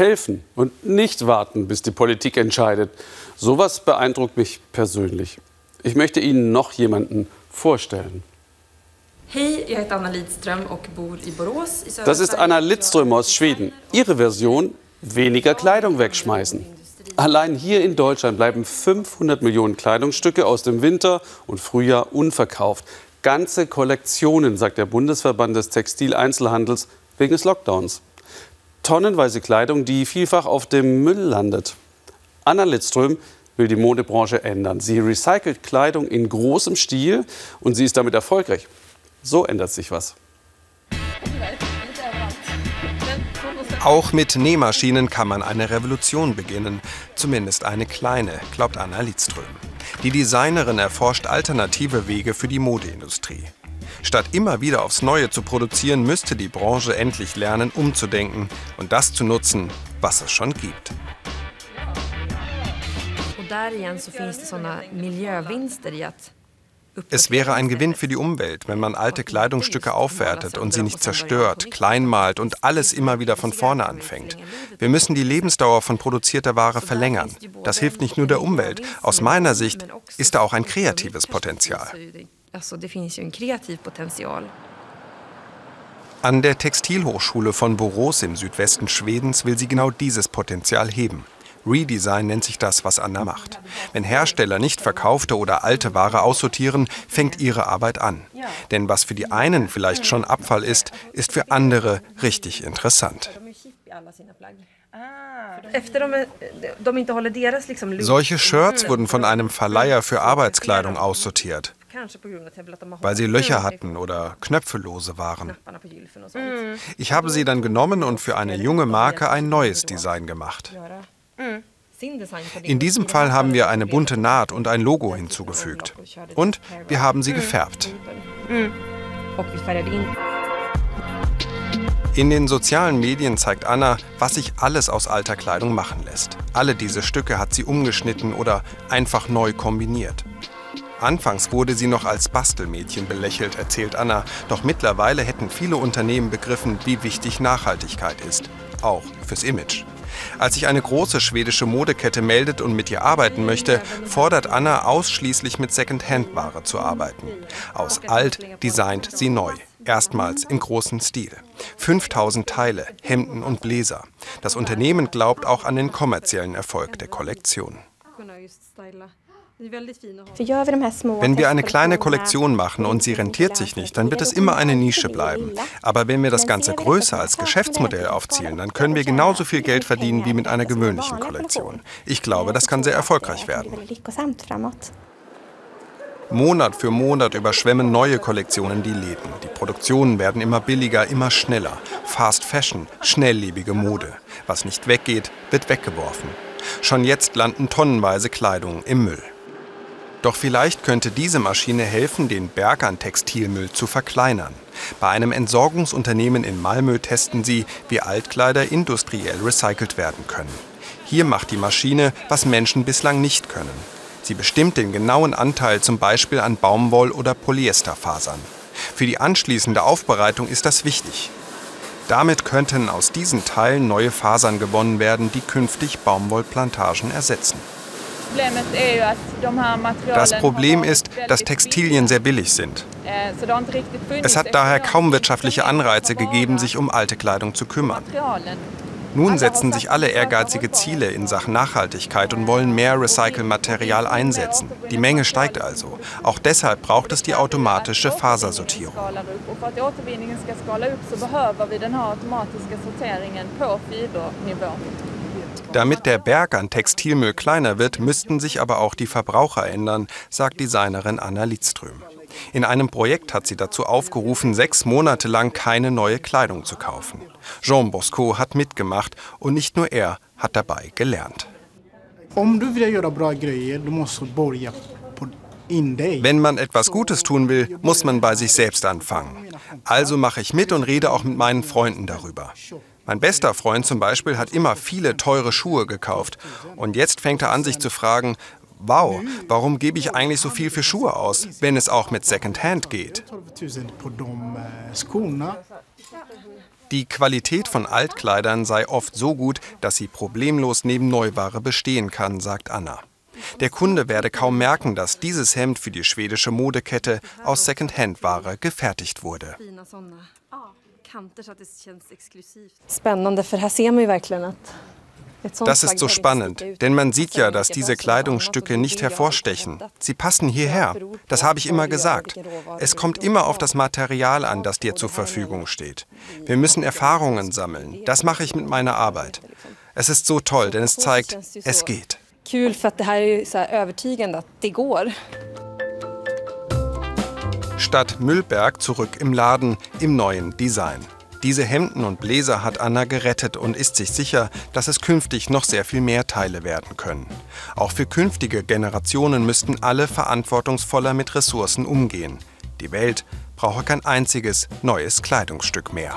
helfen und nicht warten, bis die Politik entscheidet. Sowas beeindruckt mich persönlich. Ich möchte Ihnen noch jemanden vorstellen. Hej, jag heter Anna Lidström och bor i Borås. I Das ist. Anna Lidström aus Schweden. Ihre Version, weniger Kleidung wegschmeißen. Allein hier in Deutschland bleiben 500 Millionen Kleidungsstücke aus dem Winter und Frühjahr unverkauft. Ganze Kollektionen, sagt der Bundesverband des Textileinzelhandels, wegen des Lockdowns. Tonnenweise Kleidung, die vielfach auf dem Müll landet. Anna Lidström will die Modebranche ändern. Sie recycelt Kleidung in großem Stil und sie ist damit erfolgreich. So ändert sich was. Auch mit Nähmaschinen kann man eine Revolution beginnen. Zumindest eine kleine, glaubt Anna Lidström. Die Designerin erforscht alternative Wege für die Modeindustrie. Statt immer wieder aufs Neue zu produzieren, müsste die Branche endlich lernen, umzudenken und das zu nutzen, was es schon gibt. Es wäre ein Gewinn für die Umwelt, wenn man alte Kleidungsstücke aufwertet und sie nicht zerstört, kleinmalt und alles immer wieder von vorne anfängt. Wir müssen die Lebensdauer von produzierter Ware verlängern. Das hilft nicht nur der Umwelt. Aus meiner Sicht ist da auch ein kreatives Potenzial. Alltså det finns ju en kreativ potential. An der Textilhochschule von Borås im Südwesten Schwedens will sie genau dieses Potenzial heben. Redesign nennt sich das, was Anna macht. Wenn Hersteller nicht verkaufte oder alte Ware aussortieren, fängt ihre Arbeit an. Denn was für die einen vielleicht schon Abfall ist, ist für andere richtig interessant. Look- Solche Shirts wurden von einem Verleiher für Arbeitskleidung aussortiert, Weil sie Löcher hatten oder knöpfelose waren. sånt. Ich habe sie dann genommen und für eine junge Marke ein neues Design gemacht. Det. In diesem Fall haben wir eine bunte Naht und ein Logo hinzugefügt. Und wir haben sie gefärbt. In. In den sozialen Medien zeigt Anna, was sich alles aus alter Kleidung machen lässt. Alle diese Stücke hat sie umgeschnitten oder einfach neu kombiniert. Anfangs wurde sie noch als Bastelmädchen belächelt, erzählt Anna. Doch mittlerweile hätten viele Unternehmen begriffen, wie wichtig Nachhaltigkeit ist. Auch fürs Image. Als sich eine große schwedische Modekette meldet und mit ihr arbeiten möchte, fordert Anna ausschließlich mit Second-Hand-Ware zu arbeiten. Aus alt designt sie neu. Erstmals im großen Stil. 5000 Teile, Hemden und Bläser. Das Unternehmen glaubt auch an den kommerziellen Erfolg der Kollektion. Wenn wir eine kleine Kollektion machen und sie rentiert sich nicht, dann wird es immer eine Nische bleiben. Aber wenn wir das Ganze größer als Geschäftsmodell aufzielen, dann können wir genauso viel Geld verdienen wie mit einer gewöhnlichen Kollektion. Ich glaube, das kann sehr erfolgreich werden. Monat für Monat überschwemmen neue Kollektionen die Läden. Die Produktionen werden immer billiger, immer schneller. Fast Fashion, schnelllebige Mode. Was nicht weggeht, wird weggeworfen. Schon jetzt landen tonnenweise Kleidung im Müll. Doch vielleicht könnte diese Maschine helfen, den Berg an Textilmüll zu verkleinern. Bei einem Entsorgungsunternehmen in Malmö testen sie, wie Altkleider industriell recycelt werden können. Hier macht die Maschine, was Menschen bislang nicht können. Sie bestimmt den genauen Anteil zum Beispiel an Baumwoll- oder Polyesterfasern. Für die anschließende Aufbereitung ist das wichtig. Damit könnten aus diesen Teilen neue Fasern gewonnen werden, die künftig Baumwollplantagen ersetzen. Das Problem ist, dass Textilien sehr billig sind. Es hat daher kaum wirtschaftliche Anreize gegeben, sich um alte Kleidung zu kümmern. Nun setzen sich alle ehrgeizige Ziele in Sachen Nachhaltigkeit und wollen mehr Recycelmaterial einsetzen. Die Menge steigt also. Auch deshalb braucht es die automatische Fasersortierung. Damit der Berg an Textilmüll kleiner wird, müssten sich aber auch die Verbraucher ändern, sagt Designerin Anna Lidström. In einem Projekt hat sie dazu aufgerufen, sechs Monate lang keine neue Kleidung zu kaufen. Jean Bosco hat mitgemacht und nicht nur er hat dabei gelernt. Wenn man etwas Gutes tun will, muss man bei sich selbst anfangen. Also mache ich mit und rede auch mit meinen Freunden darüber. Mein bester Freund zum Beispiel hat immer viele teure Schuhe gekauft. Und jetzt fängt er an, sich zu fragen, wow, warum gebe ich eigentlich so viel für Schuhe aus, wenn es auch mit Secondhand geht? 12 000 på de eh, skorna. Die Qualität von Altkleidern sei oft so gut, dass sie problemlos neben Neuware bestehen kann, sagt Anna. Der Kunde werde kaum merken, dass dieses Hemd für die schwedische Modekette aus Secondhand-Ware gefertigt wurde. Spännande, för här ser man ju verkligen att Das ist so spannend, denn man sieht ja, dass diese så Kleidungsstücke nicht hervorstechen. Sie passen hierher. Das habe ich immer gesagt. Es kommt immer auf das Material an, das dir zur Verfügung steht. Wir müssen Erfahrungen sammeln. Das mache ich mit meiner Arbeit. Es ist so toll, denn es zeigt, es geht. Kul för att det här är så här övertygande att det går. Stadt Müllberg zurück im Laden im neuen Design. Diese Hemden und Bläser hat Anna gerettet und ist sich sicher, dass es künftig noch sehr viel mehr Teile werden können. Auch für künftige Generationen müssten alle verantwortungsvoller mit Ressourcen umgehen. Die Welt brauche kein einziges neues Kleidungsstück mehr.